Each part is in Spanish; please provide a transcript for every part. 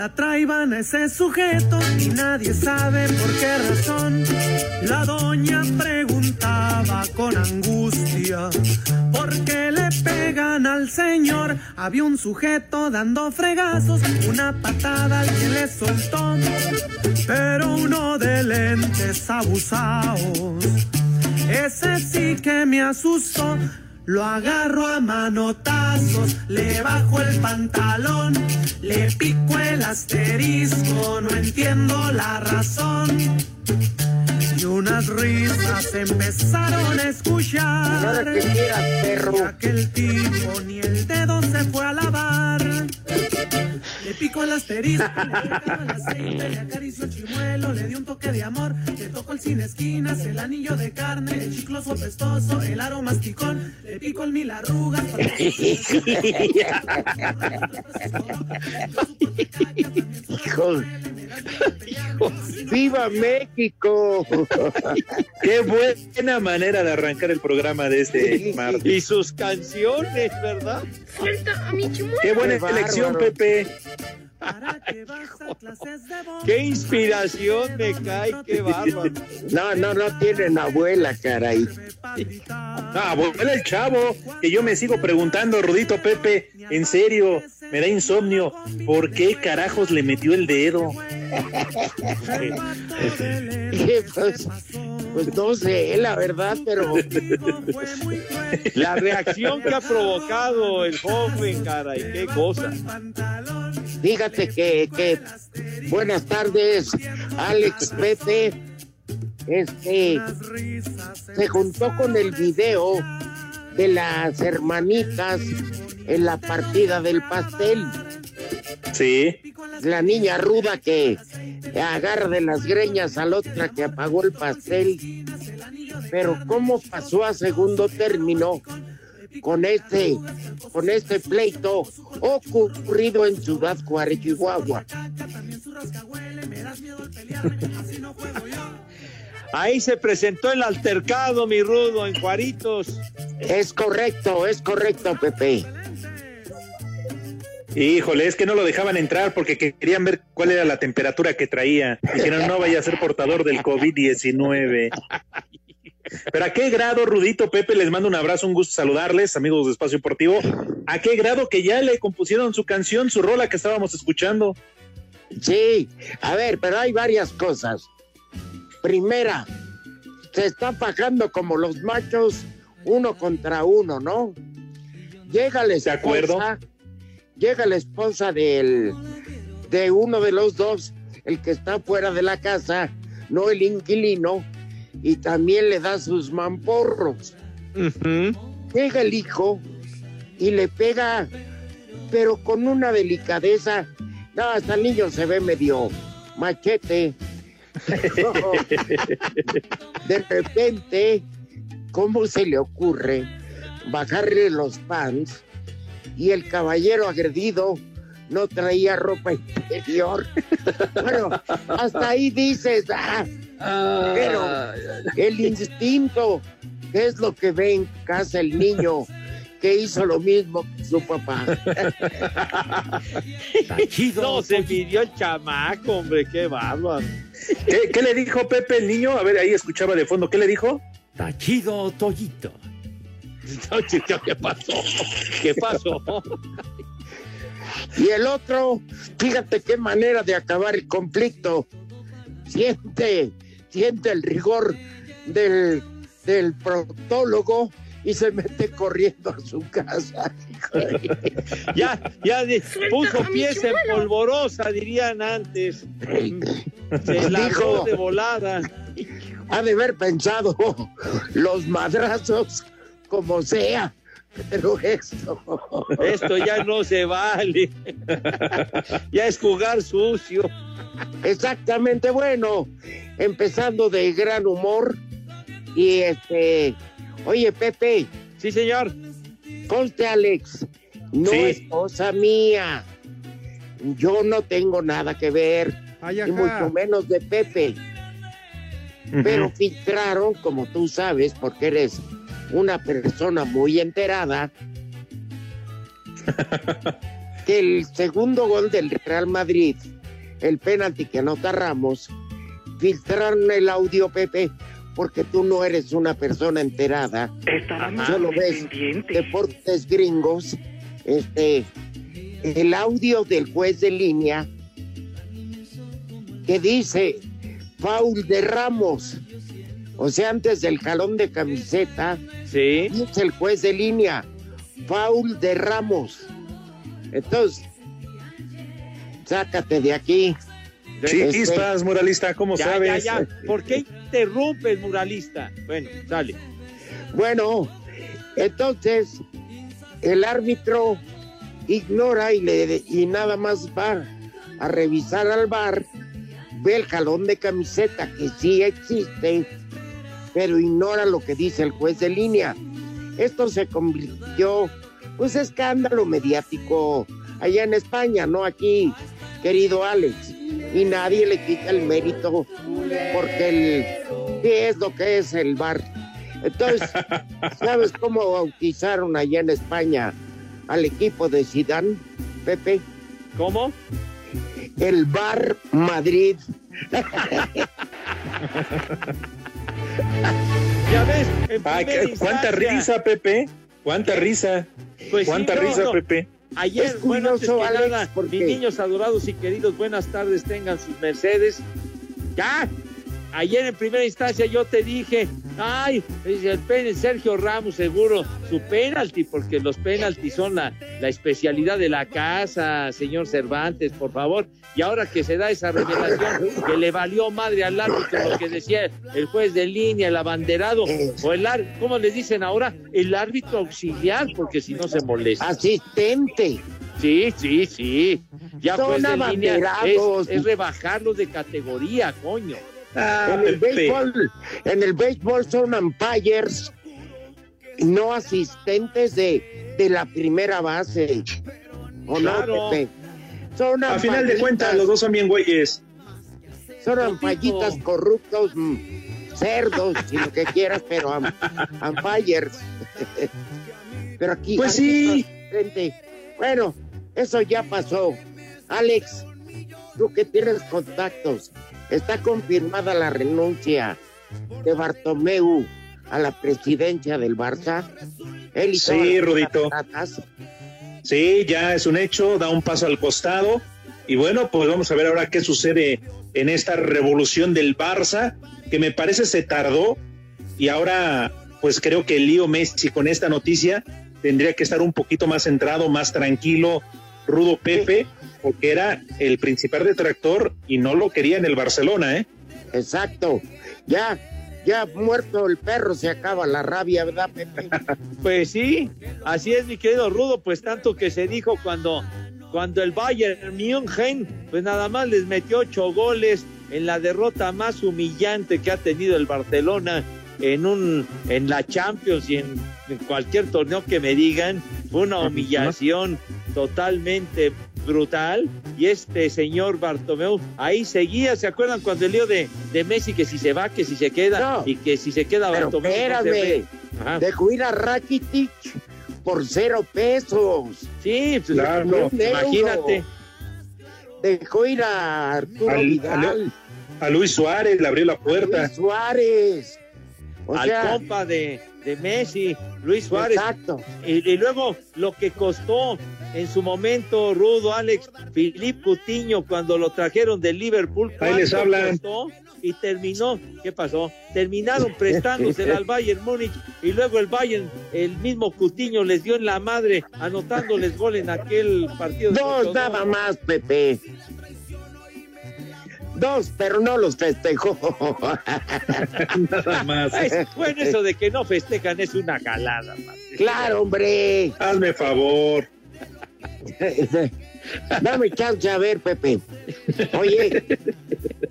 Bola traiban a ese sujeto y nadie sabe por qué razón. La doña preguntaba con angustia, ¿por qué le pegan al señor? Había un sujeto dando fregazos, una patada alguien le soltó, pero uno de lentes abusados. Ese sí que me asustó. Lo agarro a manotazos, le bajo el pantalón, le pico el asterisco, no entiendo la razón. Y unas risas empezaron a escuchar. Y aquel tipo ni Pico el asterisco, le el aceite, le acarició el chimuelo, le dio un toque de amor, le tocó el sin esquinas, el anillo de carne, el chicloso pestoso, el aro masticón, le pico el mil arrugas. Hijo, ¡Viva México! Qué buena manera de arrancar el programa de este martes. Y sus canciones, ¿verdad? Suelta a mi chimuelo. Qué buena Qué elección. Pepe. Para que vas a clases de voz. Qué inspiración me cae, qué bárbaro. No, no, no tienen abuela, caray. Ah, bueno, el chavo, que yo me sigo preguntando, Rudito Pepe, en serio, me da insomnio, ¿por qué carajos le metió el dedo? Pues, pues no sé, la verdad, pero La reacción que ha provocado el joven, caray, qué cosa. fíjate que, que buenas tardes, Alex Pepe. Este se juntó con el video de las hermanitas en la partida del pastel. Sí, La niña ruda que agarra de las greñas a la otra que apagó el pastel. Pero cómo pasó a segundo término con este, con este pleito ocurrido en Ciudad Juárez, Chihuahua. Ahí se presentó el altercado, mi rudo, en Juaritos. Es correcto, es correcto, Pepe. Híjole, es que no lo dejaban entrar porque querían ver cuál era la temperatura que traía. Dijeron, no vaya a ser portador del COVID-19. Pero a qué grado, Rudito Pepe, les mando un abrazo, un gusto saludarles, amigos de Espacio Deportivo. ¿A qué grado que ya le compusieron su canción, su rola que estábamos escuchando? Sí, a ver, pero hay varias cosas. Primera, se está pagando como los machos uno contra uno, ¿no? Llega la esposa, acuerdo. Llega la esposa del, de uno de los dos, el que está fuera de la casa, no el inquilino, y también le da sus mamporros. Llega el hijo y le pega, pero con una delicadeza. No, hasta el niño se ve medio machete. De repente, ¿cómo se le ocurre bajarle los pants y el caballero agredido no traía ropa interior? Bueno, hasta ahí dices, ah, pero el instinto, ¿qué es lo que ve en casa el niño? que hizo lo mismo que su papá. No, se pidió el chamaco, hombre, qué bárbaro. ¿Qué, qué le dijo Pepe el niño? A ver, ahí escuchaba de fondo. ¿Qué le dijo? Tachido Toyito. ¿Qué pasó? ¿Qué pasó? Y el otro, fíjate qué manera de acabar el conflicto. Siente, siente el rigor del del proctólogo y se mete corriendo a su casa. ya, ya de, puso pies en polvorosa, dirían antes. Se la Dijo- de volada. Ha de haber pensado los madrazos como sea, pero esto. Esto ya no se vale. ya es jugar sucio. Exactamente, bueno, empezando de gran humor y este, oye Pepe, Sí, señor. conste Alex, no Sí. es cosa mía, yo no tengo nada que ver, Ay, y mucho menos de Pepe, pero filtraron, como tú sabes, porque eres una persona muy enterada, que el segundo gol del Real Madrid, el penalti que anota Ramos, filtraron el audio, Pepe, porque tú no eres una persona enterada, solo ves deportes gringos, este, el audio del juez de línea que dice foul de Ramos. O sea, antes del jalón de camiseta, Sí. dice el juez de línea, foul de Ramos. Entonces, sácate de aquí. Sí, Este, estás, muralista, ¿cómo Ya, sabes? ya, ya. ¿Por qué interrumpes, muralista? Bueno, sale. Bueno, entonces el árbitro ignora y, le, y nada más va a revisar al bar, ve el jalón de camiseta que sí existe, pero ignora lo que dice el juez de línea. Esto se convirtió, pues, escándalo mediático allá en España, no aquí, querido Alex. Y nadie le quita el mérito porque el, ¿qué es lo que es el bar? Entonces, ¿sabes cómo bautizaron allá en España al equipo de Sidán, Pepe? ¿Cómo? El Bar Madrid. Ya ves. cuánta risa, Pepe. Cuánta risa. pues sí, Cuánta no, risa, no. Pepe. Ayer, Es antes curioso, que Alex, nada, porque- mis niños adorados y queridos, buenas tardes, tengan sus Mercedes. Ya, ayer en primera instancia yo te dije, ay, el pen- Sergio Ramos seguro, su penalti, porque los penaltis son la, la especialidad de la casa, señor Cervantes, por favor. Y ahora que se da esa revelación que le valió madre al árbitro lo que decía el juez de línea, el abanderado, o el árbitro, ¿cómo les dicen ahora? El árbitro auxiliar, porque si no se molesta. Asistente. Sí, sí, sí. Ya Son pues en línea es, es rebajarlos de categoría, coño. Ah, En el béisbol, en el béisbol son umpires, no asistentes de, de la primera base. ¿O Claro. no, Pepe? Son A final de cuentas, los dos son bien güeyes. Son ampallitas corruptos, mm, cerdos, si lo que quieras, pero am- umpires. pero aquí. Pues sí. Bueno, eso ya pasó. Alex, tú que tienes contactos, está confirmada la renuncia de Bartomeu a la presidencia del Barça. Él Sí, Rudito. Sí, ya es un hecho, da un paso al costado. Y bueno, pues vamos a ver ahora qué sucede en esta revolución del Barça, que me parece se tardó. Y ahora, pues creo que lío Messi con esta noticia tendría que estar un poquito más centrado, más tranquilo, Rudo Pepe, porque era el principal detractor y no lo quería en el Barcelona, ¿eh? Exacto. Ya, ya muerto el perro se acaba la rabia, ¿verdad, Pepe? Pues sí, así es, mi querido Rudo, pues tanto que se dijo cuando, cuando el Bayern München, pues nada más les metió ocho goles en la derrota más humillante que ha tenido el Barcelona en un en la Champions y en, en cualquier torneo que me digan, fue una humillación totalmente brutal y este señor Bartomeu ahí seguía, ¿se acuerdan cuando el lío de, de Messi que si se va, que si se queda No. y que si se queda Pero Bartomeu no se espérame? Ajá. dejó ir a Rakitic por cero pesos. Sí, pues, Claro. Imagínate. Dejó ir a Arturo Al- Vidal, A Luis Suárez le abrió la puerta. Luis Suárez. O al sea, compa de, de Messi, Luis Suárez. exacto. Y, y luego lo que costó en su momento, Rudo, Alex, Filip Cutiño, cuando lo trajeron de Liverpool. Ahí les ¿cuánto hablan. costó? y terminó, ¿qué pasó? Terminaron prestándose al Bayern Múnich y luego el Bayern, el mismo Cutiño les dio en la madre anotándoles gol en aquel partido. Dos nada más, Pepe. Dos, pero no los festejó. Nada más. bueno, eso de que no festejan es una calada. Claro, hombre. Hazme favor. Dame chance a ver, Pepe. Oye,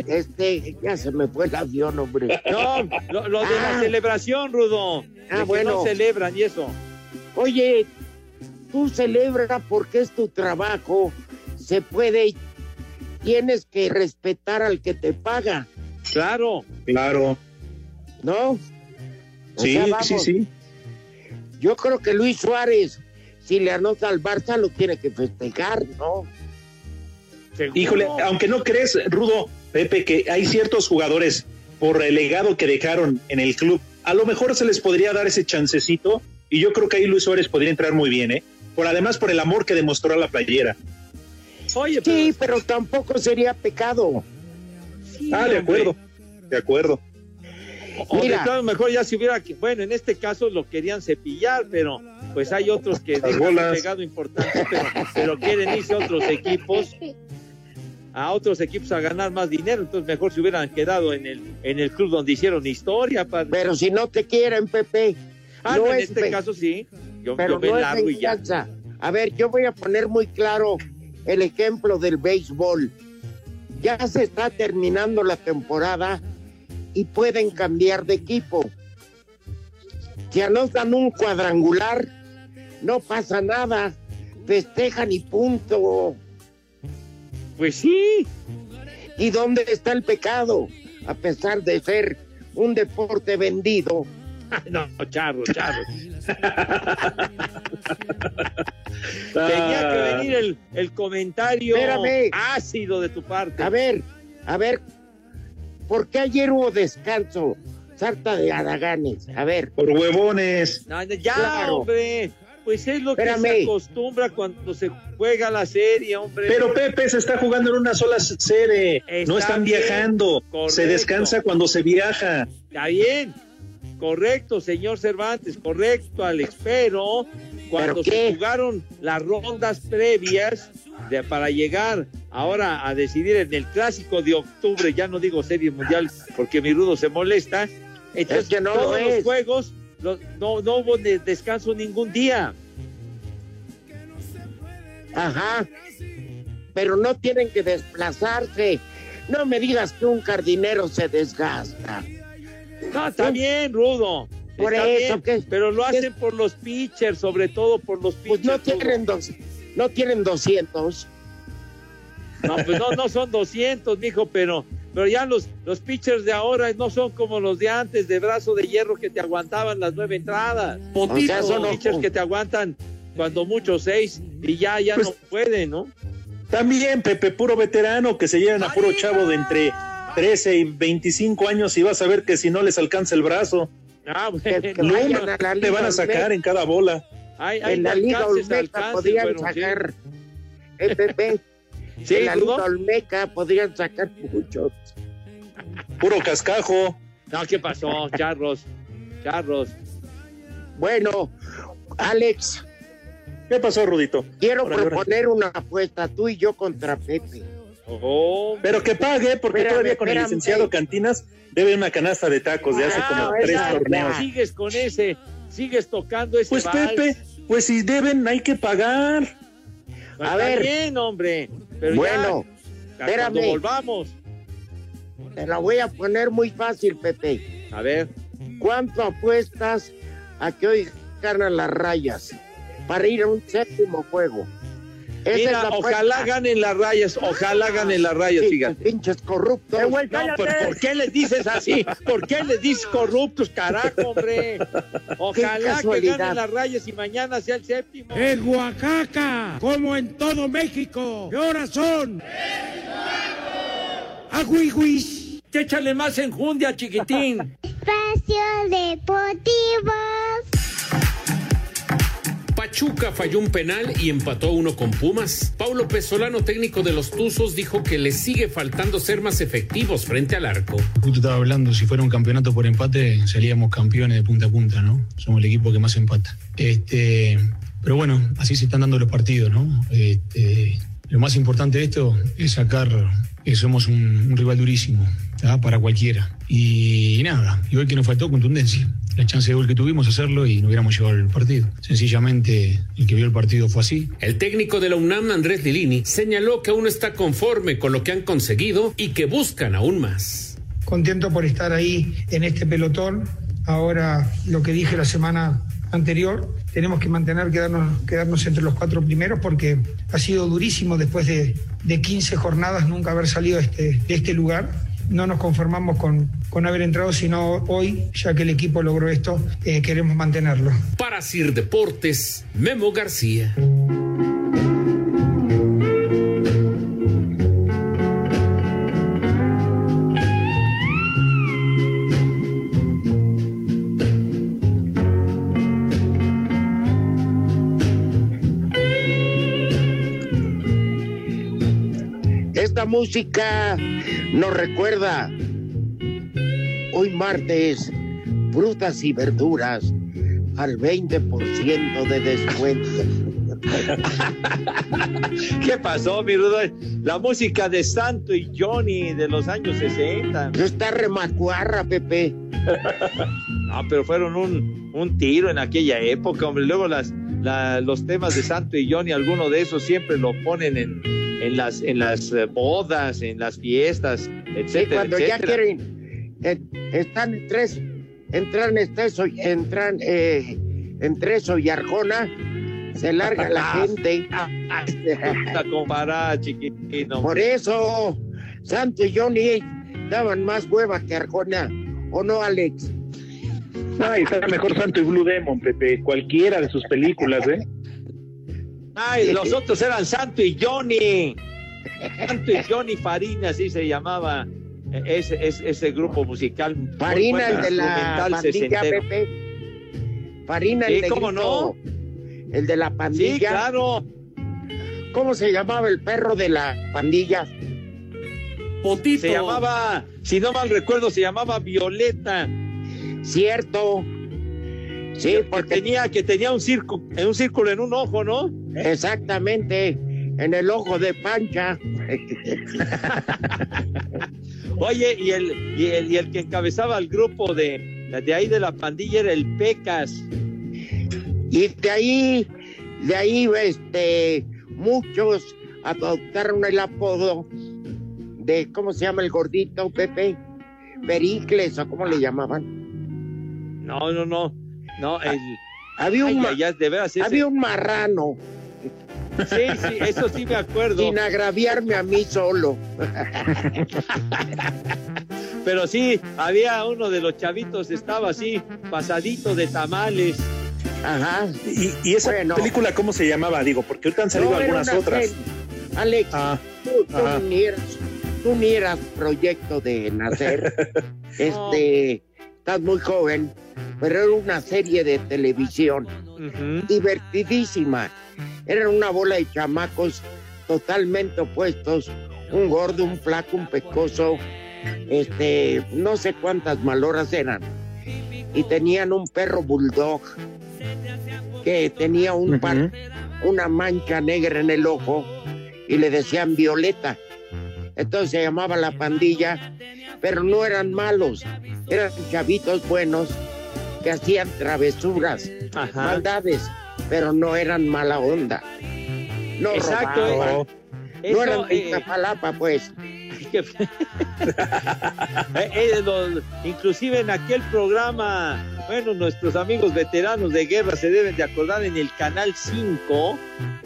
este, ya se me fue el avión, hombre. No, lo, de la ah. celebración, Rudo. Ah, bueno. No celebran y eso. Oye, tú celebra porque es tu trabajo. Se puede tienes que respetar al que te paga. Claro. Claro. ¿No? sí, sí, sí. Yo creo que Luis Suárez, si le anota al Barça, lo tiene que festejar, ¿no? Híjole, aunque no crees, Rudo, Pepe, que hay ciertos jugadores por el legado que dejaron en el club, a lo mejor se les podría dar ese chancecito y yo creo que ahí Luis Suárez podría entrar muy bien, ¿eh? Por además por el amor que demostró a la playera. Oye, sí, pero tampoco sería pecado. ah, de acuerdo, de acuerdo. Mira, mejor ya si hubiera, bueno, en este caso lo querían cepillar, pero pues hay otros que dejan pegado importante, pero, quieren irse a otros equipos, a otros equipos a ganar más dinero, entonces mejor se hubieran quedado en el, en el club donde hicieron historia. Pero si no te quieren, Pepe. Ah, no, en este caso sí. Yo, pero no largo y ya. A ver, yo voy a poner muy claro el ejemplo del béisbol. Ya se está terminando la temporada y pueden cambiar de equipo. Si anotan un cuadrangular, no pasa nada, festejan y punto. Pues sí. ¿Y dónde está el pecado? A pesar de ser un deporte vendido. no, charro, charro. Tenía que venir el, el comentario ácido de tu parte. A ver, a ver, ¿por qué ayer hubo descanso? Sarta de Araganes, a ver. Por huevones. ya, hombre. Pues es lo que se acostumbra cuando se juega la serie, hombre. Pero Pepe se está jugando en una sola serie. no están viajando. Se descansa cuando se viaja. Está bien. Correcto, señor Cervantes, correcto, Alex, pero cuando se jugaron las rondas previas de, para llegar ahora a decidir en el clásico de octubre, ya no digo serie mundial porque mi rudo se molesta, entonces que no todos los juegos no, no hubo descanso ningún día. Ajá, pero no tienen que desplazarse. No me digas que un jardinero se desgasta. No, está bien, Rudo. Por eso, pero lo hacen por los pitchers, sobre todo por los pitchers. Pues no tienen, dos, no tienen 200. No, pues no, no son 200, mijo, pero, pero ya los, los pitchers de ahora no son como los de antes, de brazo de hierro que te aguantaban las nueve entradas. O sea, son pitchers que te aguantan cuando mucho seis y ya, ya pues no pueden, ¿no? También, Pepe, puro veterano que se llevan a puro chavo de entre 13 y 25 años y vas a ver que si no les alcanza el brazo, ah, te van a sacar en cada bola. en la Liga Olmeca podrían sacar, en la Liga Olmeca podrían sacar muchos. Puro cascajo. No, ¿qué pasó? Charros, charros. Bueno, Alex. ¿Qué pasó, Rudito? Quiero proponer una apuesta, tú y yo contra Pepe. Oh, pero que pague, porque todavía con el licenciado Cantinas debe una canasta de tacos de hace como tres torneos. Sigues con ese, sigues tocando ese Pues Pepe, pues si deben, hay que pagar. Pues a ver. bien, hombre. Pero bueno, espérame. volvamos. Te la voy a poner muy fácil, Pepe. A ver. ¿Cuánto apuestas a que hoy ganan las rayas para ir a un séptimo juego? Mira, ojalá ganen las rayas, ojalá ganen las rayas, fíjate. Pinches corruptos. No, ¿por, qué les dices así? ¿Por qué les dices corruptos, carajo, hombre? Ojalá que ganen las rayas y mañana sea el séptimo. En Oaxaca, como en todo México, ¿qué horas son? ¡Aguiguis! Échale más enjundia, chiquitín. Espacio Deportivo. Pachuca falló un penal y empató uno con Pumas. Paulo Pesolano, técnico de los Tuzos, dijo que le sigue faltando ser más efectivos frente al arco. Justo estaba hablando, si fuera un campeonato por empate, seríamos campeones de punta a punta, ¿no? Somos el equipo que más empata. Este, pero bueno, así se están dando los partidos, ¿no? Este, lo más importante de esto es sacar que somos un, un rival durísimo para cualquiera. Y, nada, y hoy que nos faltó contundencia. La chance de gol que tuvimos hacerlo y no hubiéramos llevado el partido. Sencillamente, el que vio el partido fue así. El técnico de la UNAM, Andrés Lilini, señaló que aún está conforme con lo que han conseguido y que buscan aún más. Contento por estar ahí en este pelotón. Ahora, lo que dije la semana anterior, tenemos que mantener, quedarnos, quedarnos entre los cuatro primeros porque ha sido durísimo después de, de 15 jornadas nunca haber salido este, de este lugar no nos conformamos con, con haber entrado, sino hoy, ya que el equipo logró esto, eh, queremos mantenerlo. Para Sir Deportes, Memo García. Música nos recuerda hoy martes frutas y verduras al 20% de descuento. ¿Qué pasó, mi Rudo? La música de Santo y Johnny de los años 60. Está remacuarra, Pepe. no, pero fueron un, un, tiro en aquella época, hombre. Luego las, la, los temas de Santo y Johnny, alguno de esos siempre lo ponen en, en las, en las eh, bodas, en las fiestas, etcétera. Sí, cuando etcétera. ya quieren, eh, están en tres, entran Esteso, entran eh, en Treso y Arjona, se larga la gente. Está comparada, chiquitino. Por eso, Santo y Johnny daban más hueva que Arjona, ¿o no, Alex? Ay, está mejor Santo y Blue Demon, Pepe, cualquiera de sus películas, ¿eh? Ay, los otros eran Santo y Johnny. Santo y Johnny Farina, así se llamaba ese, ese, ese grupo musical. Farina, el de la pandilla, Pepe. Farina, sí, el de ¿cómo no? El de la pandilla. Sí, claro. ¿Cómo se llamaba el perro de la pandilla? Potito. Se llamaba, si no mal recuerdo, se llamaba Violeta. Cierto. Sí, porque tenía que tenía un círculo, un círculo en un ojo, ¿no? Exactamente, en el ojo de Pancha. Oye, y el, y el, y el que encabezaba el grupo de, de ahí de la pandilla era el Pecas. Y de ahí, de ahí, este, muchos adoptaron el apodo de, ¿cómo se llama el gordito, Pepe? Pericles, o cómo le llamaban. No, no, no. No, el, había un, ay, ay, de veras, ese... había un marrano. Sí, sí, eso sí me acuerdo. Sin agraviarme a mí solo. Pero sí, había uno de los chavitos, estaba así, pasadito de tamales. Ajá. ¿Y, y esa bueno, película cómo se llamaba? Digo, porque ahorita han salido no, algunas otras. Serie. Alex, ah, tú, tú, ni eras, tú, ni eras, proyecto de nacer. este, estás muy joven, pero era una serie de televisión uh -huh. divertidísima. Eran una bola de chamacos totalmente opuestos, un gordo, un flaco, un pescoso, este, no sé cuántas maloras eran. Y tenían un perro bulldog que tenía un uh -huh. par, una mancha negra en el ojo y le decían Violeta. Entonces se llamaba la pandilla, pero no eran malos, eran chavitos buenos que hacían travesuras, Ajá. maldades, pero no eran mala onda. No Exacto. Robaban, eh. no eran de Iztapalapa, pues. eh, eh, inclusive en aquel programa, bueno, nuestros amigos veteranos de guerra se deben de acordar en el Canal 5,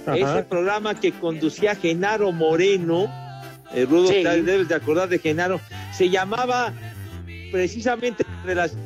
Ajá. ese programa que conducía Genaro Moreno, eh, Rudo, sí. debes de acordar de Genaro, se llamaba precisamente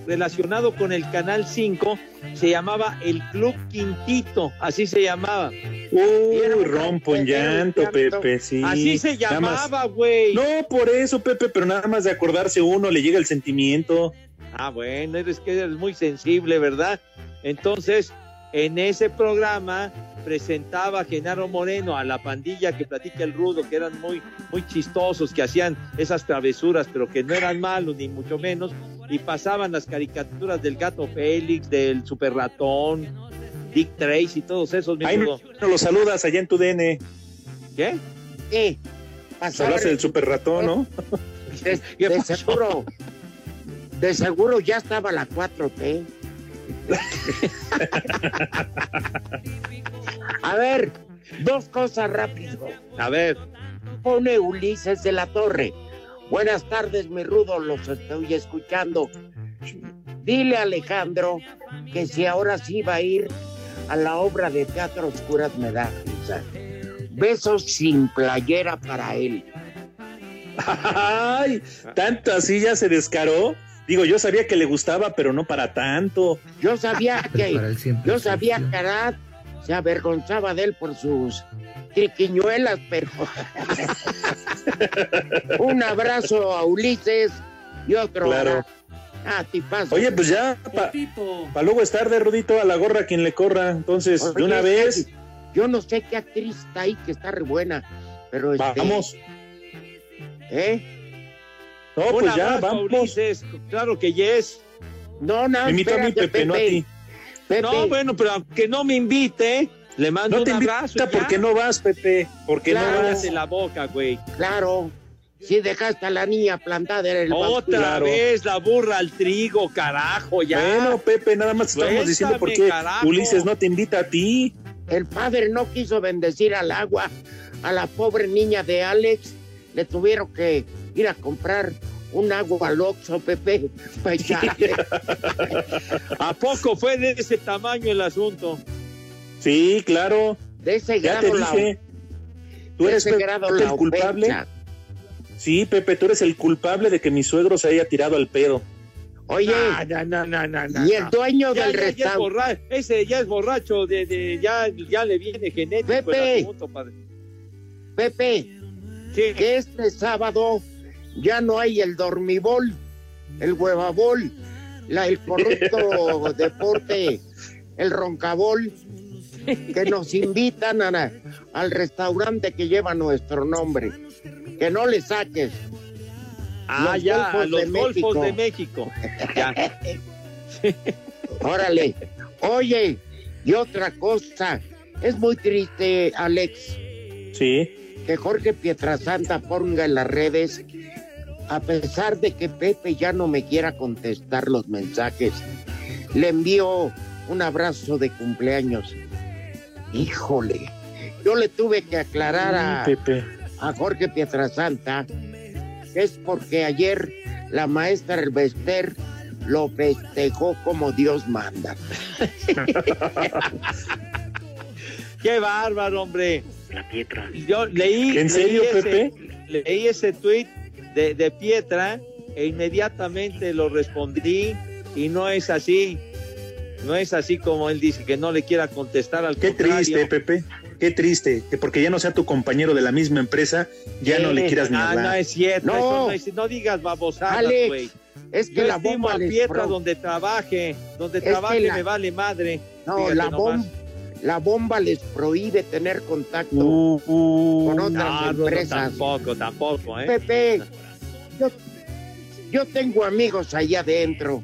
relacionado con el Canal 5, se llamaba el Club Quintito, así se llamaba. Uy, rompo en llanto, Pepe, sí. Así se llamaba, güey. No, por eso, Pepe, pero nada más de acordarse uno le llega el sentimiento. Ah, bueno, eres que eres muy sensible, ¿verdad? Entonces, en ese programa presentaba a Genaro Moreno, a la pandilla que platica el rudo, que eran muy, muy chistosos, que hacían esas travesuras, pero que no eran malos, ni mucho menos, y pasaban las caricaturas del gato Félix, del super ratón, Dick Tracy y todos esos. Ahí rudo. no lo saludas allá en tu DN. ¿Qué? Sí, Hablaste del super ratón, ¿no? De, de seguro, de seguro ya estaba la 4T. A ver, dos cosas rápido. A ver, Pone Ulises de la Torre. Buenas tardes, mi rudo, los estoy escuchando. Dile a Alejandro que si ahora sí va a ir a la obra de teatro Oscuras me da risa. Besos sin playera para él. Ay, tanto así ya se descaró. Digo, yo sabía que le gustaba, pero no para tanto. Yo sabía que, yo sabía ficción. Se avergonzaba de él por sus triquiñuelas, pero un abrazo a Ulises y otro Claro. a tipazo. Oye, pues ya, para luego estar de Rudito a la gorra quien le corra. Entonces, de una vez, Yo no sé qué actriz está ahí que está re buena, pero este, vamos. ¿eh? No, un pues ya, vamos. Ulises, claro que yes. No, no, Me invitó a mí, espérate, Pepe, no a ti. Pepe, No, bueno, pero aunque no me invite, le mando No un te abrazo. invita ya. porque no vas, Pepe. Porque Claro. no vas. Cállate la boca, güey. claro. Si dejaste a la niña plantada en el Otra Claro. vez la burra al trigo, carajo, ya. Bueno, Pepe, nada más estamos Suéltame, diciendo por qué carajo. Ulises no te invita a ti. El padre no quiso bendecir al agua a la pobre niña de Alex. Le tuvieron que ir a comprar un agua al Oxxo, Pepe, para echarle. ¿A poco fue de ese tamaño el asunto? Sí, claro. De ese Ya te grado la, dije. Tú de eres ese Pepe, grado el la culpable. Sí, Pepe, tú eres el culpable de que mi suegro se haya tirado al pedo. Oye, no, no, no, no, no, y el dueño Ya, del restaurante. ese ya es borracho, de, de- ya, ya le viene genético el Pepe. asunto, padre. Pepe, Sí. que este sábado ya no hay el dormibol, el huevabol, la, el corrupto deporte, el roncabol, que nos invitan a al restaurante que lleva nuestro nombre. Que no le saques. Ah, Los ya, Golfos los de golfos México. de México. Ya. Órale. Oye, y otra cosa, es muy triste, Alex, Sí. que Jorge Pietrasanta ponga en las redes, a pesar de que Pepe ya no me quiera contestar los mensajes, le envío un abrazo de cumpleaños. Híjole, yo le tuve que aclarar a, Pepe. a Jorge Pietrasanta que es porque ayer la maestra Elvester lo festejó como Dios manda. Qué bárbaro, hombre. La Pietra. Yo leí. ¿En serio, leí ese- Pepe? Leí ese tweet de, de Pietra e inmediatamente lo respondí y no es así. No es así como él dice, que no le quiera contestar al Qué contrario. triste, Pepe. Qué triste. Que porque ya no sea tu compañero de la misma empresa, ya no le quieras ni Ah, no hablar. es cierto. No. eso no, es- no digas babosadas, güey. Es que Yo la bomba a Pietra donde trabaje. Donde trabaje la- me vale madre. No, la, nomás. bom- la bomba les prohíbe tener contacto Uh, uh, con otras No, no, empresas. tampoco, tampoco, ¿eh? Pepe, yo, yo tengo amigos allá adentro,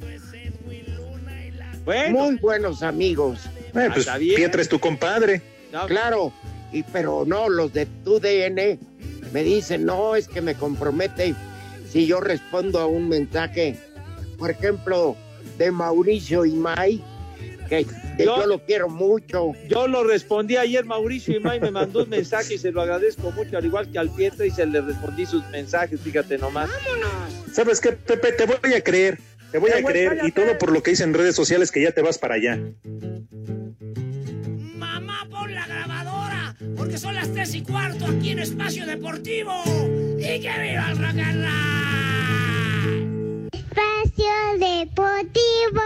Bueno, muy buenos amigos, eh, pues. Pietra es tu compadre. no, claro, y pero no, los de tu DN me dicen, no, es que me compromete si yo respondo a un mensaje, por ejemplo, de Mauricio Imay, que, que Yo- yo lo quiero mucho. Yo lo respondí ayer, Mauricio Imay me mandó un mensaje y se lo agradezco mucho, al igual que al Pietra, y se le respondí sus mensajes, fíjate nomás. ¿Sabes qué, Pepe? Te voy a creer. Te voy Te a voy- creer. Y todo por lo que dice en redes sociales que ya te vas para allá. Mamá, pon la grabadora, porque son las tres y cuarto aquí en Espacio Deportivo. ¡Y que viva el rock and roll! Espacio Deportivo.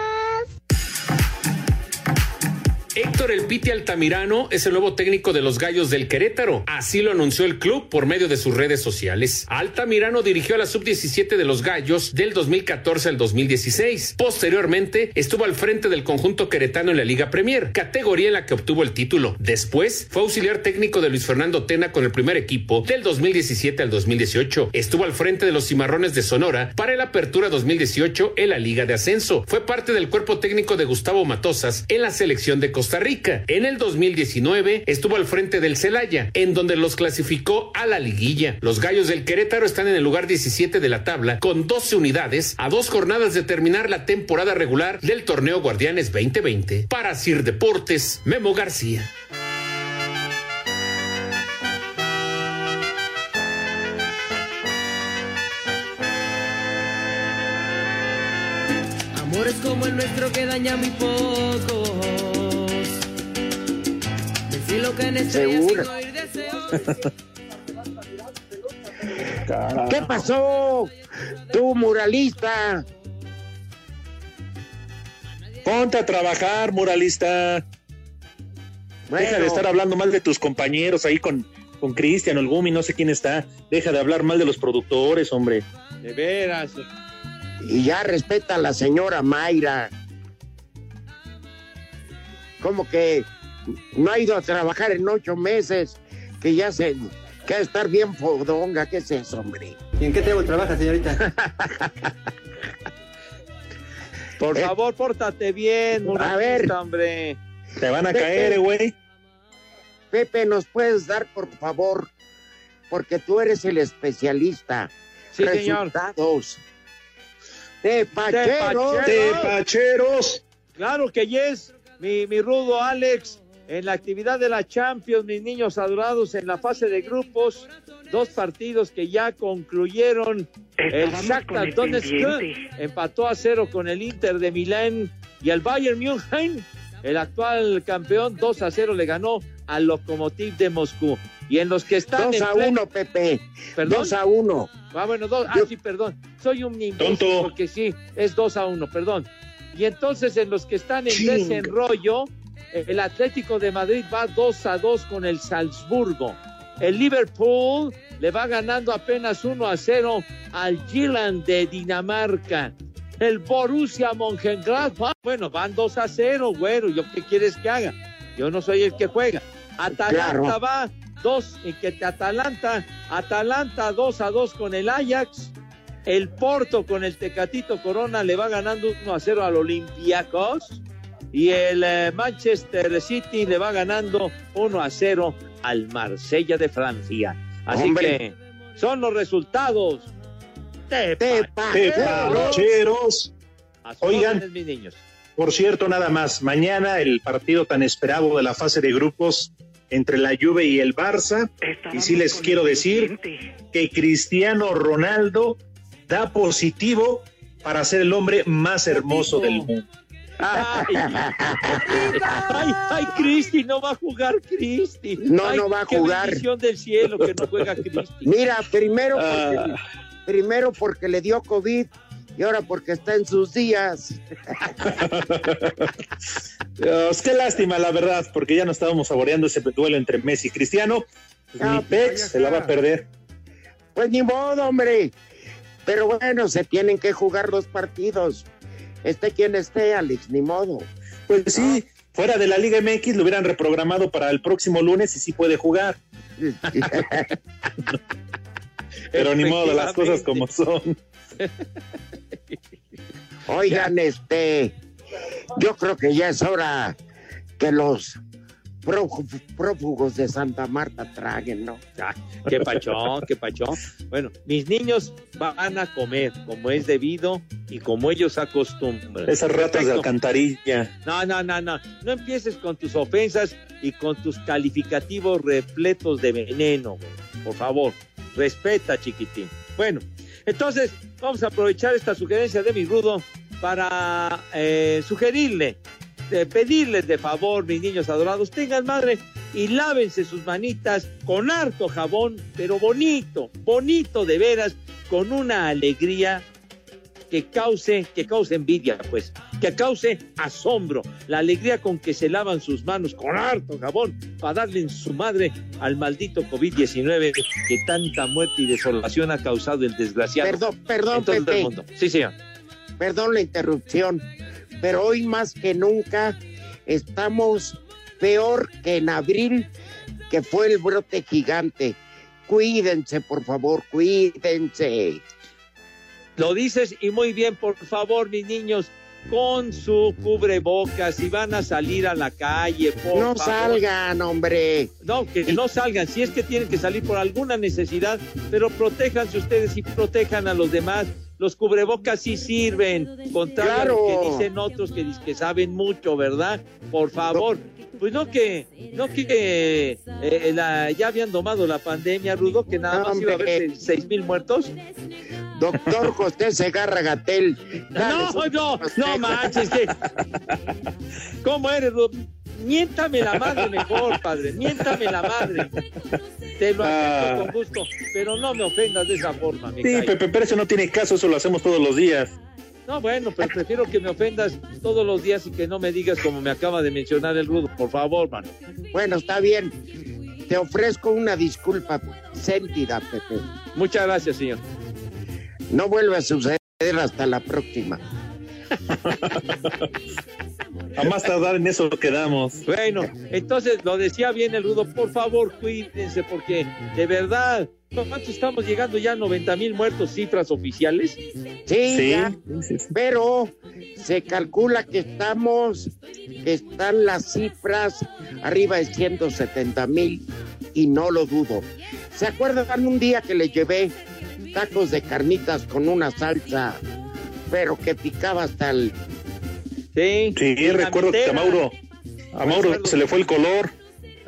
En Víctor El Piti Altamirano es el nuevo técnico de los Gallos del Querétaro. Así lo anunció el club por medio de sus redes sociales. Altamirano dirigió a la sub-17 de los Gallos del 2014 al 2016. Posteriormente estuvo al frente del conjunto queretano en la Liga Premier, categoría en la que obtuvo el título. Después fue auxiliar técnico de Luis Fernando Tena con el primer equipo del 2017 al 2018. Estuvo al frente de los Cimarrones de Sonora para el Apertura 2018 en la Liga de Ascenso. Fue parte del cuerpo técnico de Gustavo Matosas en la selección de Costa Rica. En el 2019 estuvo al frente del Celaya, en donde los clasificó a la liguilla. Los Gallos del Querétaro están en el lugar 17 de la tabla con 12 unidades a dos jornadas de terminar la temporada regular del torneo Guardianes 2020. Para Sir Deportes, Memo García. Amores como el nuestro que daña muy pocos. Lo que en Seguro. ¿Qué pasó? Tú, muralista. Ponte a trabajar, muralista. Bueno. Deja de estar hablando mal de tus compañeros ahí con, con Cristian o el Gumi, no sé quién está. Deja de hablar mal de los productores, hombre. De veras. Y ya respeta a la señora Mayra. Como que no ha ido a trabajar en ocho meses, que ya se... que ha de estar bien fodonga, ¿qué es eso, hombre? ¿Y en qué tiempo trabaja, señorita? Por favor, pórtate bien, A ver. hombre. Te van a Pepe. caer, eh, güey. Pepe, ¿nos puedes dar, por favor? Porque tú eres el especialista. Sí, señor. Resultados. Tepacheros. Tepacheros. Claro que yes, mi, mi rudo Alex. En la actividad de la Champions, mis niños adorados, en la fase de grupos, dos partidos que ya concluyeron. El Shakhtar Donetsk empató a cero con el Inter de Milán y el Bayern München, el actual campeón, 2 a 0 le ganó al Lokomotiv de Moscú. Y en los que están 2 en a pleno- 1, Pepe. ¿Perdón? 2 a 1. Ah, bueno, dos. Ah, Yo- sí, perdón. Soy un imbécil Tonto. porque sí, es 2 a 1, perdón. Y entonces en los que están en Chinga. desenrollo, el Atlético de Madrid va 2 a 2 con el Salzburgo. El Liverpool le va ganando apenas 1 a 0 al Gilan de Dinamarca. El Borussia Mönchengladbach, bueno, van 2 a 0, güero. ¿Yo qué quieres que haga? Yo no soy el que juega. Atalanta Claro. va 2 y que Atalanta, Atalanta 2 a 2 con el Ajax. El Porto con el Tecatito Corona le va ganando 1 a 0 al Olympiacos. Y el eh, Manchester City le va ganando 1 a 0 al Marsella de Francia. Así Hombre. que son los resultados. Tepacheros. Oigan. mis niños. Por cierto, nada más, mañana el partido tan esperado de la fase de grupos entre la Juve y el Barça. Y sí les quiero decir que Cristiano Ronaldo da positivo para ser el hombre más hermoso del mundo. Ay, ay, ay, Cristi, no va a jugar Cristi. No, Ay, no va a qué jugar. bendición del cielo que no juega Cristi. Mira, primero porque, Ah. primero porque le dio COVID y ahora porque está en sus días. Dios, qué lástima, la verdad, porque ya no estábamos saboreando ese duelo entre Messi y Cristiano. Pues mi pues Pex se la va a perder. Pues ni modo, hombre. Pero bueno, se tienen que jugar los partidos. Esté quien esté, Alex, ni modo. Pues sí, fuera de la Liga MX lo hubieran reprogramado para el próximo lunes y sí puede jugar. Pero ni modo, las cosas como son. Oigan, este, yo creo que ya es hora que los prófugos, de Santa Marta traguen, ¿no? Ah, qué pachón, qué pachón. Bueno, mis niños van a comer como es debido y como ellos acostumbran. Esas ratas de alcantarilla. No, no, no, no. No empieces con tus ofensas y con tus calificativos repletos de veneno, güey. Por favor, respeta, chiquitín. Bueno, entonces vamos a aprovechar esta sugerencia de mi rudo para eh, sugerirle, de pedirles de favor, mis niños adorados, tengan madre y lávense sus manitas con harto jabón, pero bonito, bonito de veras, con una alegría que cause, que cause envidia, pues, que cause asombro, la alegría con que se lavan sus manos con harto jabón para darle en su madre al maldito COVID-19 que tanta muerte y desolación ha causado el desgraciado. Perdón, perdón, en todo el mundo. Sí, señor. Perdón la interrupción, pero hoy más que nunca estamos peor que en abril, que fue el brote gigante. Cuídense, por favor, cuídense. Lo dices y muy bien, por favor, mis niños, con su cubrebocas, si van a salir a la calle, por No favor. salgan, hombre. No, que no salgan, si es que tienen que salir por alguna necesidad, pero protéjanse ustedes y protejan a los demás. Los cubrebocas sí sirven, contrario a lo Claro. que dicen otros que, saben mucho, ¿verdad? Por favor. Pues no que, no que eh, la- ya habían domado la pandemia, Rudo, que nada más iba a haber seis mil muertos. Doctor José Segarra Gatel. No, no, no manches, que... ¿Cómo eres? Miéntame la madre mejor, padre, miéntame la madre. Te lo acepto Ah. con gusto, pero no me ofendas de esa forma, me Sí. Pepe, pero eso no tiene caso, eso lo hacemos todos los días. No, bueno, pero prefiero que me ofendas todos los días y que no me digas como me acaba de mencionar el Rudo, por favor, mano. Bueno, está bien. Te ofrezco una disculpa sentida, Pepe. Muchas gracias, señor. No vuelve a suceder hasta la próxima. A más tardar en eso quedamos. Bueno, entonces lo decía bien el Rudo, por favor, cuídense, porque de verdad, ¿cuánto estamos llegando ya a 90 mil muertos, cifras oficiales? Sí, Sí, ya. pero se calcula que estamos, que están las cifras arriba de 170 mil y no lo dudo. ¿Se acuerdan un día que le llevé tacos de carnitas con una salsa, pero que picaba hasta el... Sí, Sí, recuerdo que a Mauro, a Mauro se le fue el color.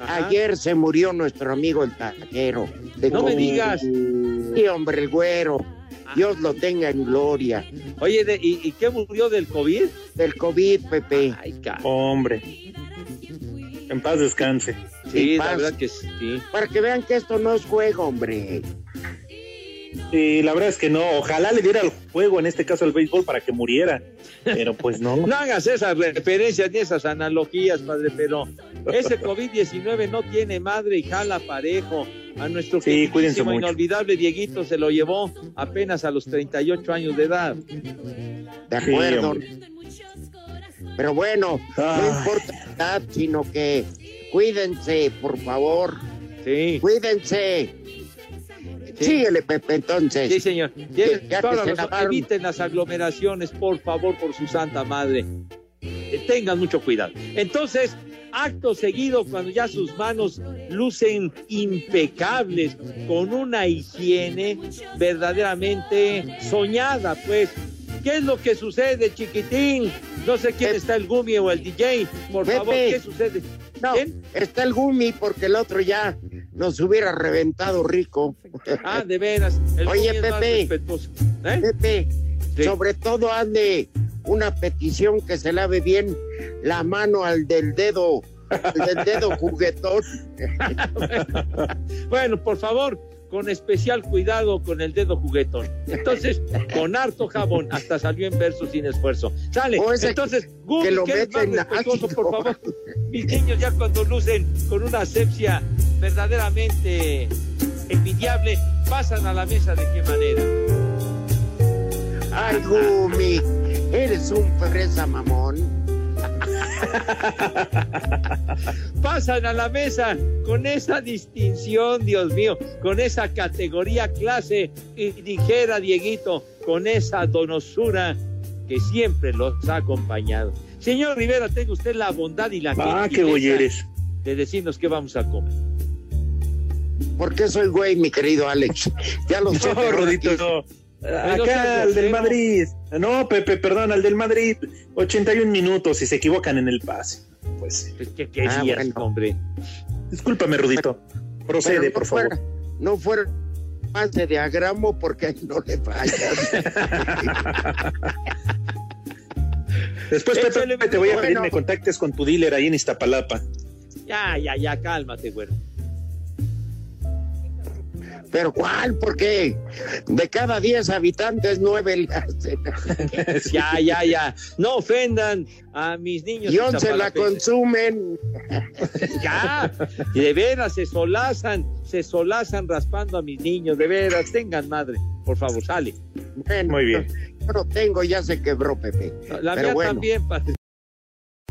Ayer se murió nuestro amigo el taquero. de No me COVID. digas. Sí, hombre, el güero. Dios lo tenga en gloria. Oye, de- ¿y, y qué murió del COVID? Del COVID, Pepe. Ay, ca- Hombre. En paz descanse. Sí, la paz. verdad que sí. Para que vean que esto no es juego, hombre. Y la verdad es que no, ojalá le diera el juego, en este caso al béisbol, para que muriera. Pero pues no. No hagas esas referencias ni esas analogías, padre, pero ese COVID-19 no tiene madre y jala parejo. A nuestro Sí, cuídense queridísimo, mucho. inolvidable Dieguito se lo llevó apenas a los 38 años de edad. De Sí, acuerdo. Pero bueno, no importa la edad, sino que cuídense, por favor. Sí, Cuídense. Síguele, Pepe, entonces. sí, señor. Ya que toda la se razón. lavaron. Eviten las aglomeraciones, por favor, por su santa madre. Eh, Tengan mucho cuidado. Entonces, acto seguido, cuando ya sus manos lucen impecables, con una higiene verdaderamente soñada, pues. ¿Qué es lo que sucede, chiquitín? No sé quién Pep- está el Gumi o el DJ. Por Pepe. favor, ¿qué sucede? No, ¿Quién? está el Gumi porque el otro ya nos hubiera reventado rico. Ah, de veras. El Oye, Pepe. ¿Eh? Pepe, Sí. sobre todo hazle una petición que se lave bien la mano al del dedo, al del dedo juguetón. Bueno, por favor, con especial cuidado con el dedo juguetón. Entonces, con harto jabón, hasta salió en verso sin esfuerzo. Sale. O Entonces, Gumi, que lo que eres más respetuoso, por favor. Mis niños ya cuando lucen con una asepsia verdaderamente envidiable, pasan a la mesa de qué manera. Ay, Gumi, eres un fresa mamón. Pasan a la mesa con esa distinción, Dios mío, con esa categoría, clase y ligera, Dieguito, con esa donosura que siempre los ha acompañado. Señor Rivera, tenga usted la bondad y la Ah, qué de decirnos qué vamos a comer. ¿Por qué soy güey, mi querido Alex? Ya lo sé. No, pero Rodito, aquí- no. Acá, al del. Madrid. No, Pepe, perdón, al del Madrid. 81 minutos y se equivocan en el pase. Pues, ¿Qué, qué querías, Ah, bueno. hombre? discúlpame, Rudito. pero Procede, no por favor. fuera, no fuera más de diagramo porque ahí no le fallas. Después, Pepe, Échale, te voy a pedir bueno. me contactes con tu dealer ahí en Iztapalapa. Ya, ya, ya, cálmate, güero. ¿Pero cuál? ¿Por qué? De cada 10 habitantes, 9 le hacen. Ya, ya, ya. No ofendan a mis niños. Y 11 la consumen. Ya, y de veras se solazan, se solazan raspando a mis niños, de veras, tengan madre, por favor, sale. Bueno, Muy bien. Yo no tengo, ya se quebró, Pepe. La Pero mía bueno. también, padre.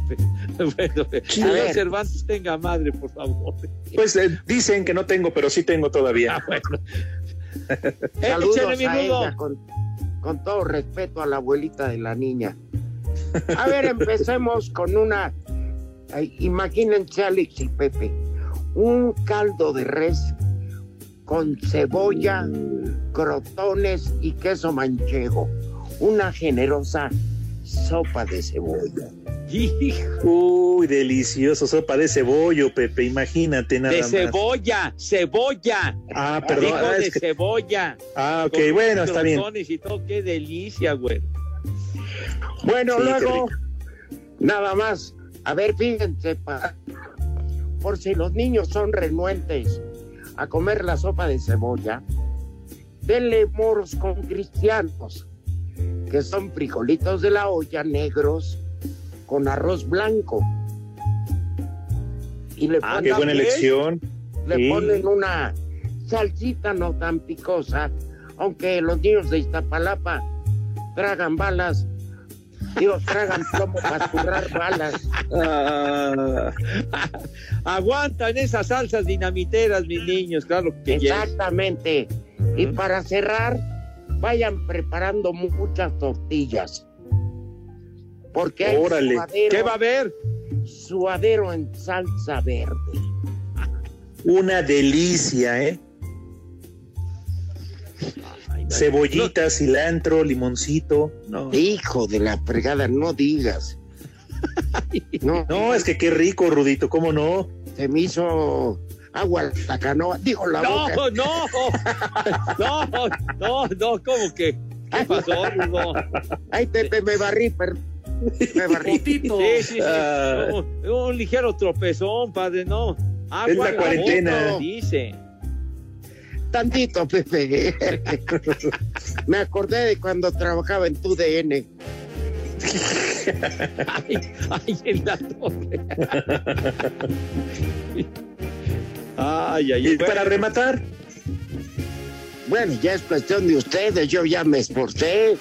Bueno, A ver. Cervantes, tenga madre, por favor. Pues eh, dicen que no tengo, pero sí tengo todavía. Ah, bueno. Saludos a ella, con, con todo respeto a la abuelita de la niña. A ver, empecemos con una. ay, imagínense, Alex y Pepe, un caldo de res con cebolla, crotones y queso manchego. Una generosa sopa de cebolla. Uy, delicioso sopa de cebollo, Pepe, imagínate nada De más. cebolla, cebolla. Ah, perdón. Ah, de que- cebolla. ah, ok, Con bueno, está bien. Y todo, qué delicia, güey. Bueno, Sí, luego, nada más. A ver, fíjense, pa- por si los niños son renuentes a comer la sopa de cebolla, denle moros con cristianos, que son frijolitos de la olla negros con arroz blanco. Y le Ah, ponen, qué buena elección. le Sí. ponen una salsita no tan picosa, aunque los niños de Iztapalapa tragan balas, digo, tragan plomo para currar balas. Ah, Aguantan esas salsas dinamiteras, mis niños, claro que yes. Exactamente. Y para cerrar, vayan preparando mu- muchas tortillas. Porque hay Órale. suadero, ¿Qué va a haber? suadero en salsa verde. una delicia, ¿eh? Cebollita, cilantro, limoncito. No. Hijo de la fregada, no digas. No, no, es que qué rico, Rudito, ¿cómo no? se me hizo agua la canoa, digo la boca. No, no, no, no, no, ¿cómo que? ¿Qué pasó, Rudo? Ay, Pepe, me barrí, per- me barrí. Sí, sí, sí. Ah. Un, un ligero tropezón, padre, no. Agua Es la en cuarentena. boca, Dice. Tantito, Pepe. me acordé de cuando trabajaba en tu DN. Ay, ay, en la torre. Ay, ay, Y para rematar, Bueno, ya es cuestión de ustedes, yo ya me esforcé.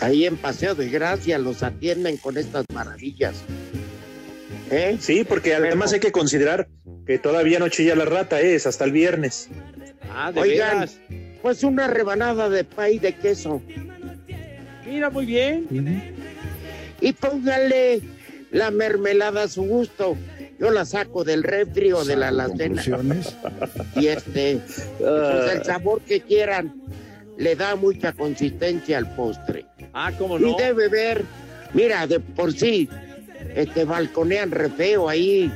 Ahí en Paseo de Gracia los atienden con estas maravillas. ¿Eh? sí, porque además hay que considerar que todavía no chilla la rata, ¿eh? es hasta el viernes. Ah, de Oigan. veras. Pues una rebanada de pay de queso. Mira, muy bien. Y póngale la mermelada a su gusto. Yo la saco del refri o de la alacena. Y este, pues el sabor que quieran le da mucha consistencia al postre. Ah, cómo no. Y de beber, mira, de por sí, este balconean re feo ahí,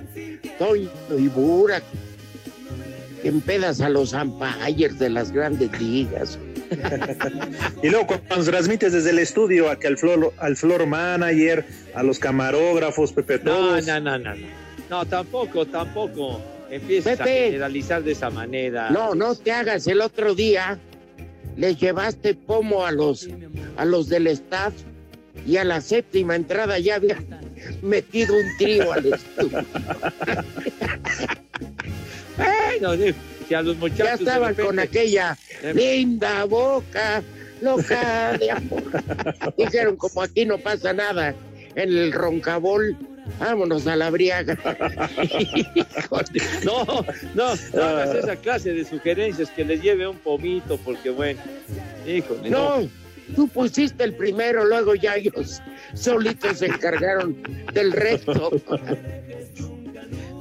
Toño y Burak, que empedas a los umpires de las grandes ligas. Y luego cuando transmites desde el estudio a que al flor, al floor manager, a los camarógrafos, Pepe, todos. no, no, no, no. No, tampoco, tampoco. Empieces a generalizar de esa manera. No, no te hagas, el otro día les llevaste pomo a los, a los del staff y a la séptima entrada ya había metido un trío al estudio. Bueno, si a los muchachos. Ya estaban repente- con aquella linda boca, loca de amor. Dijeron, como aquí no pasa nada en el roncabol, vámonos a la briaga. No, no, no hagas esa clase de sugerencias que les lleve un pomito, porque bueno, híjole, no. No, tú pusiste el primero, luego ya ellos solitos se encargaron del resto.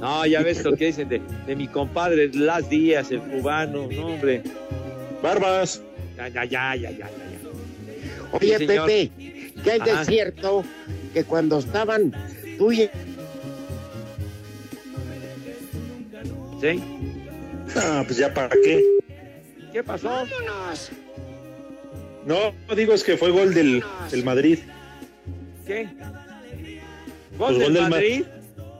No, ya ves lo que dicen de, de mi compadre Las Díaz, el cubano, no, hombre. Barbas. Ya, ya, ya, ya, ya, ya. Oye, Sí. Pepe, que hay de cierto que cuando estaban ¿Sí? Ah, pues ya para qué. ¿Qué pasó? No, digo es que fue gol del, del Madrid. ¿Qué? Pues ¿Gol del gol del Ma- Madrid?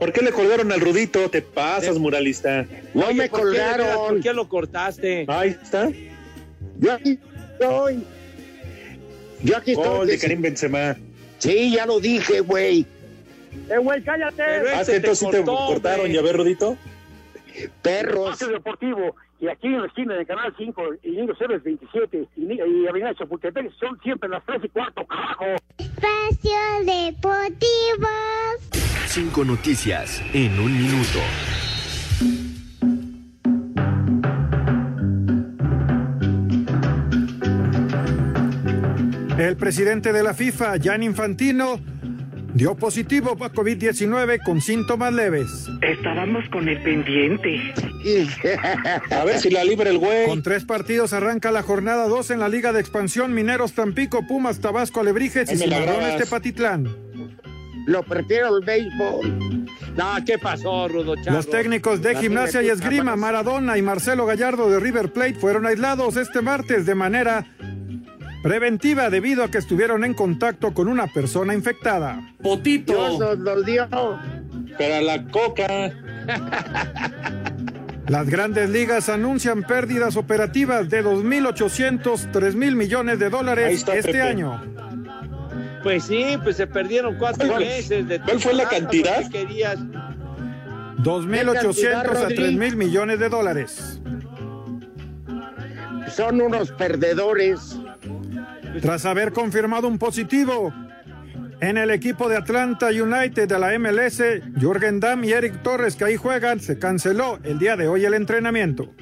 ¿Por qué le colgaron al Rudito? Te pasas, muralista. No Oye, me ¿por qué, colgaron. ¿Por qué lo cortaste? Ahí está. Yo aquí estoy. Yo aquí estoy. Gol de Karim Benzema. Sí, ya lo dije, güey. Eh, güey, cállate. Pero Ah, entonces te cortó, cortaron, güey. ya ves, Rudito. Perros. Espacio Deportivo, y aquí en la esquina de Canal 5, y Niño Ceres 27, y, y Avenida Chapultepec, son siempre las 3 y cuarto, carajo. Espacio Deportivo. Cinco noticias en un minuto. El presidente de la FIFA, Jan Infantino, dio positivo a COVID-19 con síntomas leves. Estábamos con el pendiente. A ver si la libra el güey. Con tres partidos arranca la jornada 2 en la Liga de Expansión Mineros Tampico, Pumas, Tabasco, Alebrijes y Cimarrones. Tepatitlán. Lo prefiero el béisbol. No, ¿qué pasó, Rudo Charro? Los técnicos de Gimnasia y Esgrima. Maradona y Marcelo Gallardo de River Plate fueron aislados este martes de manera preventiva debido a que estuvieron en contacto con una persona infectada. Dios Potito. nos lo dio. Pero a la coca. Las grandes ligas anuncian pérdidas operativas de 2.800, 3.000 millones de dólares está, este Pepe. año. Pues sí, pues se perdieron cuatro ¿Cuál- meses. De cuál fue la cantidad? ¿qué querías? 2.800 a Rodri? 3.000 millones de dólares. Son unos perdedores. Tras haber confirmado un positivo en el equipo de Atlanta United de la MLS, Jürgen Damm y Eric Torres, que ahí juegan, se canceló el día de hoy el entrenamiento.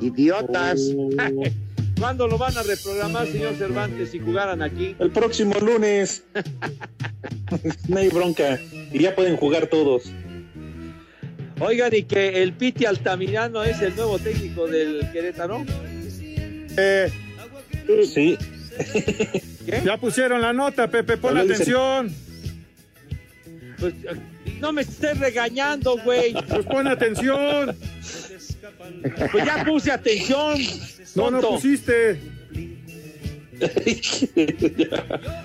Idiotas. ¿Cuándo lo van a reprogramar, señor Cervantes, si jugaran aquí? El próximo lunes. no hay bronca. Y ya pueden jugar todos. Oigan, y que el Piti Altamirano es el nuevo técnico del Querétaro. Eh, Sí. ya pusieron la nota, Pepe, pon dicen- atención. Pues no me estés regañando, güey. Pues pon atención. Pues ya puse atención. No, no tonto. pusiste.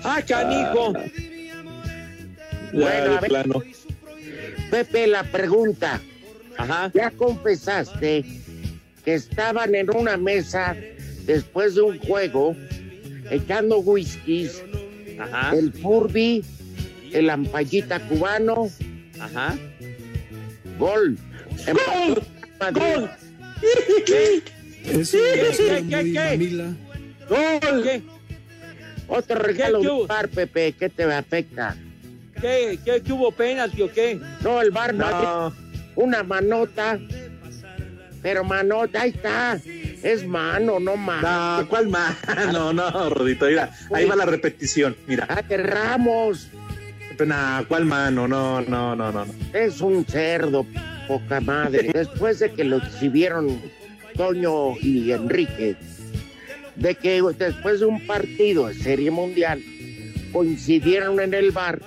Ah, canijo. Ya, Bueno, a ver. plano. Pepe, la pregunta. Ajá. Ya confesaste que estaban en una mesa después de un juego echando whiskies, Ajá. el Furby, el Ampallita cubano, Ajá. gol. Empató Madrid. Es ¿Qué, qué, qué, qué? Gol. ¿Qué? Otro regalo ¿Qué del hubo? bar, Pepe, ¿qué te afecta? ¿Qué, qué, qué hubo penalti o qué? No, el bar no. No. Una manota. Pero manota, ahí está. Es mano, no mano. No, ¿cuál más? No, no, Rodito, mira, ahí va la repetición, mira. Ah, que Ramos Nah, ¿cuál mano? No, no, no, no. no. es un cerdo, poca madre. Después de que lo exhibieron Toño y Enrique, de que después de un partido de Serie Mundial coincidieron en el bar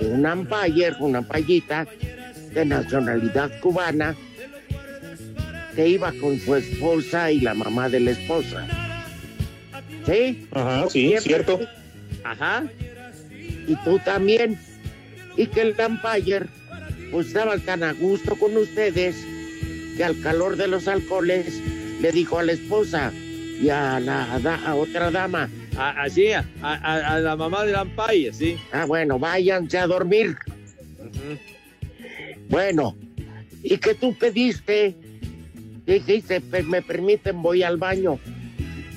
un umpire, una payita de nacionalidad cubana que iba con su esposa y la mamá de la esposa. ¿Sí? Ajá, sí, Siempre. cierto. Ajá. y tú también. Y que el umpire pues estaba tan a gusto con ustedes que al calor de los alcoholes le dijo a la esposa y a la da- a otra dama, A- Así, a, a- a la mamá de Lampaya, sí. ah bueno, váyanse a dormir. Bueno, ¿y que tú pediste? Dijiste, "Pe- me permiten, voy al baño.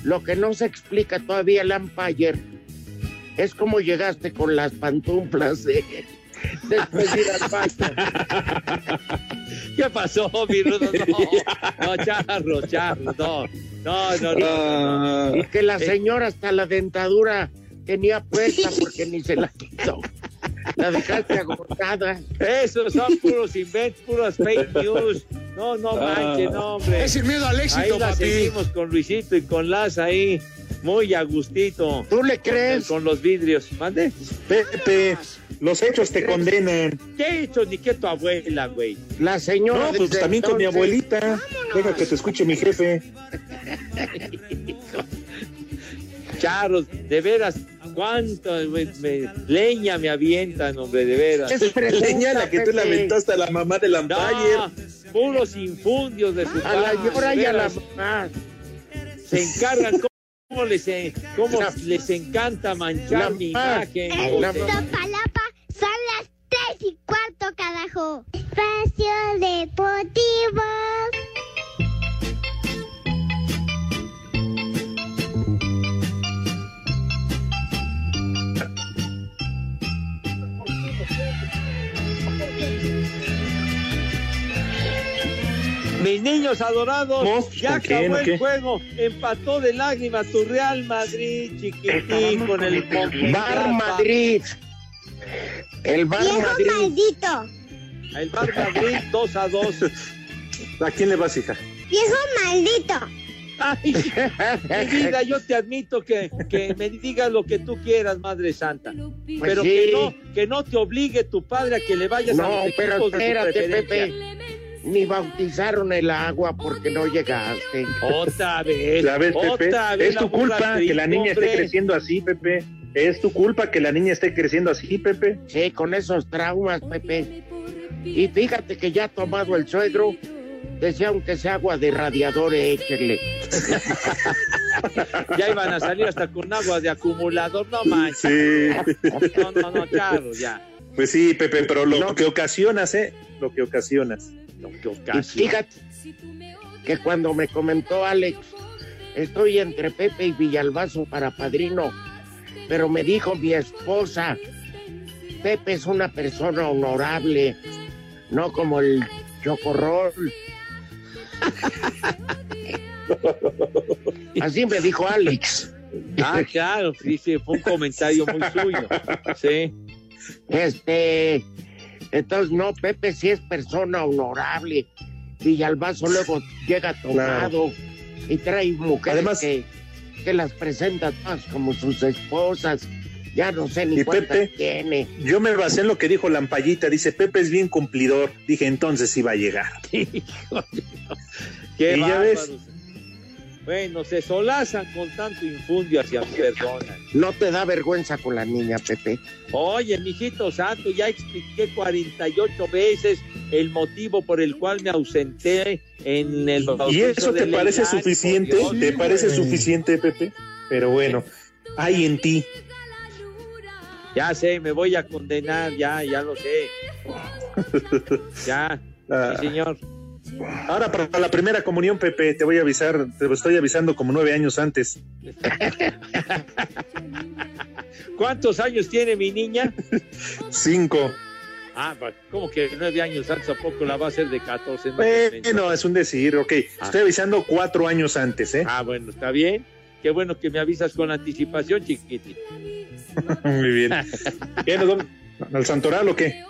Lo que no se explica todavía el umpire es cómo llegaste con las pantuflas de, después de ir al baño. ¿Qué pasó, mi Rudo? No, no, charro, charro, no. No, no, no. Y que la señora hasta la dentadura tenía puesta porque ni se la quitó. La dejaste agotada. Esos son puros inventos, puros fake news. No, no manches, no, hombre. Es el miedo al éxito, Ahí la papi. seguimos con Luisito y con Laza ahí, muy a gustito. ¿Tú le crees? Con los vidrios. ¿Mande? Pepe, los hechos te condenan. ¿Qué hecho ni que tu abuela, güey? La señora. No, pues también con mi abuelita. Deja que te escuche mi jefe. Charros, de veras, cuánto me- me- leña me avientan, hombre, de veras. Es pregunta, Leña la que tú le aventaste a la mamá del No, Empire. puros infundios de su A la padre, llora y a la de mamá. Se encargan cómo les, en- cómo La- les encanta manchar la mi imagen. En La-. Iztapalapa son las tres y cuarto, carajo. Espacio Deportivo. Mis niños adorados, ya ¿Con quién, acabó el qué? juego, empató de lágrimas tu Real Madrid, chiquitín, con el Bar. Madrid. El Bar Viejo Madrid. maldito. El Bar Madrid 2 a 2. ¿A quién le vas, hija? Viejo maldito. Ay, mi vida, yo te admito que, que me digas lo que tú quieras, Madre Santa. Pero sí. que, no, que no te obligue tu padre a que le vayas a No, los pero de espérate, preferencia. Pepe. Ni bautizaron el agua porque no llegaste. Otra vez, A ver, otra Pepe, vez es la tu culpa que la niña esté creciendo así, Pepe. Es tu culpa que la niña esté creciendo así, Pepe. Sí, con esos traumas, Pepe. Y fíjate que ya ha tomado el suegro. Decía, aunque sea agua de radiador, échele. Ya iban a salir hasta con agua de acumulador, no manches. Sí. No, no, no, claro, ya. Pues sí, Pepe, pero lo No. que ocasionas, ¿eh? Lo que ocasionas. Lo que Y ocasiona. fíjate que cuando me comentó Alex, estoy entre Pepe y Villalbazo para padrino, pero me dijo mi esposa, Pepe es una persona honorable, no como el chocorrol. Así me dijo Alex. Ah, claro, sí, sí, fue un comentario muy suyo. Sí. Este, entonces no, Pepe sí es persona honorable. Villalbazo luego llega tomado y trae mujeres Además- que, que las presenta todas como sus esposas. Ya no sé ni cuántas Pepe. tiene. Yo me basé en lo que dijo Lampallita. Dice, Pepe es bien cumplidor. Dije, entonces sí va a llegar. Qué Y ya ves. Bueno, se solazan con tanto infundio hacia mi persona. No te da vergüenza con la niña, Pepe. Oye, mijito santo, ya expliqué 48 veces el motivo por el cual me ausenté en el ¿Y eso te parece suficiente? Dios. ¿Te parece suficiente, Pepe? Pero bueno, hay en ti. Ya sé, me voy a condenar, ya, ya lo sé. Ya, Ah. sí, señor. Ahora para la primera comunión, Pepe, te voy a avisar, te lo estoy avisando como nueve años antes. ¿Cuántos años tiene mi niña? Cinco. Ah, pa- ¿cómo que nueve años antes? ¿A poco la va a hacer de 14? No, Bueno, es un decir, ok. Estoy avisando cuatro años antes, ¿eh? Ah, bueno, está bien. Qué bueno que me avisas con anticipación, chiquitín. Muy bien. ¿Qué, nos vamos ¿Al Santoral o qué?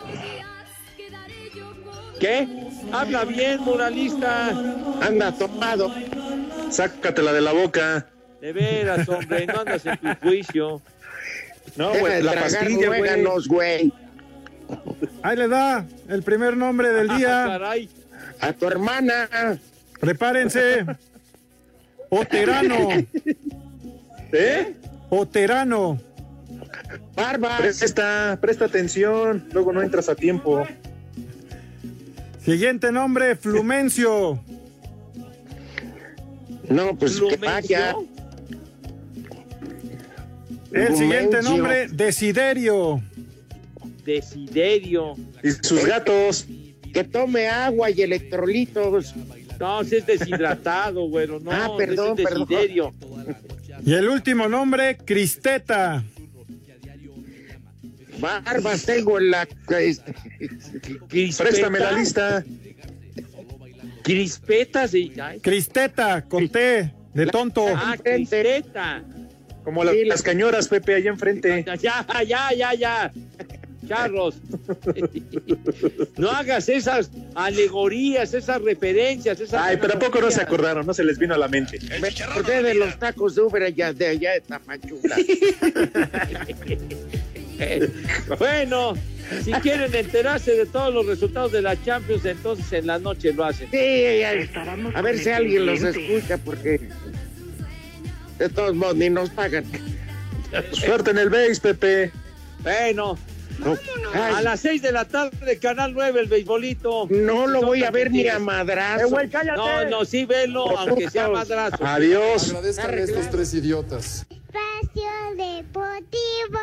¿Qué? Habla bien, moralista. Anda tomado. Sácatela de la boca. De veras, hombre, no andas en tu juicio. No, güey, de la tragar pastilla, güey. güey. Ahí le da el primer nombre del Ah, día. caray. A tu hermana. Prepárense. Oterano. ¿Eh? Oterano. Barbas. Presta, presta atención. Luego no entras a tiempo. Siguiente nombre, Flumencio. No, pues que vaya. El siguiente nombre, Desiderio. Desiderio. Y sus gatos. Que tome agua y electrolitos. No, si es deshidratado, güero. No, Ah, perdón, es perdón. desiderio. Y el último nombre, Cristeta. Barbas tengo en la. Crispeta. Préstame la lista. Crispetas y... ay, Cristeta, con T, de tonto. Ah, crispeta. Como la- Sí, la- las cañoras, Pepe, allá enfrente. Ya, ya, ya, ya. Charros. No hagas esas alegorías, esas referencias, esas. Ay, pero ¿a poco no se acordaron? No se les vino a la mente. Me acordé de los tacos de Uber allá de allá de Tapachula. Bueno, si quieren enterarse de todos los resultados de la Champions, entonces en la noche lo hacen. Sí, a, a ver si alguien los escucha porque de todos modos ni nos pagan. Suerte en el base, Pepe. Bueno. Ay. A las 6 de la tarde, Canal 9, el beisbolito. No lo voy a ver ni a madrazo. Eh, güey. No, no, sí, velo, aunque sea madrazo. Adiós. Agradezcan a estos tres idiotas. Espacio Deportivo.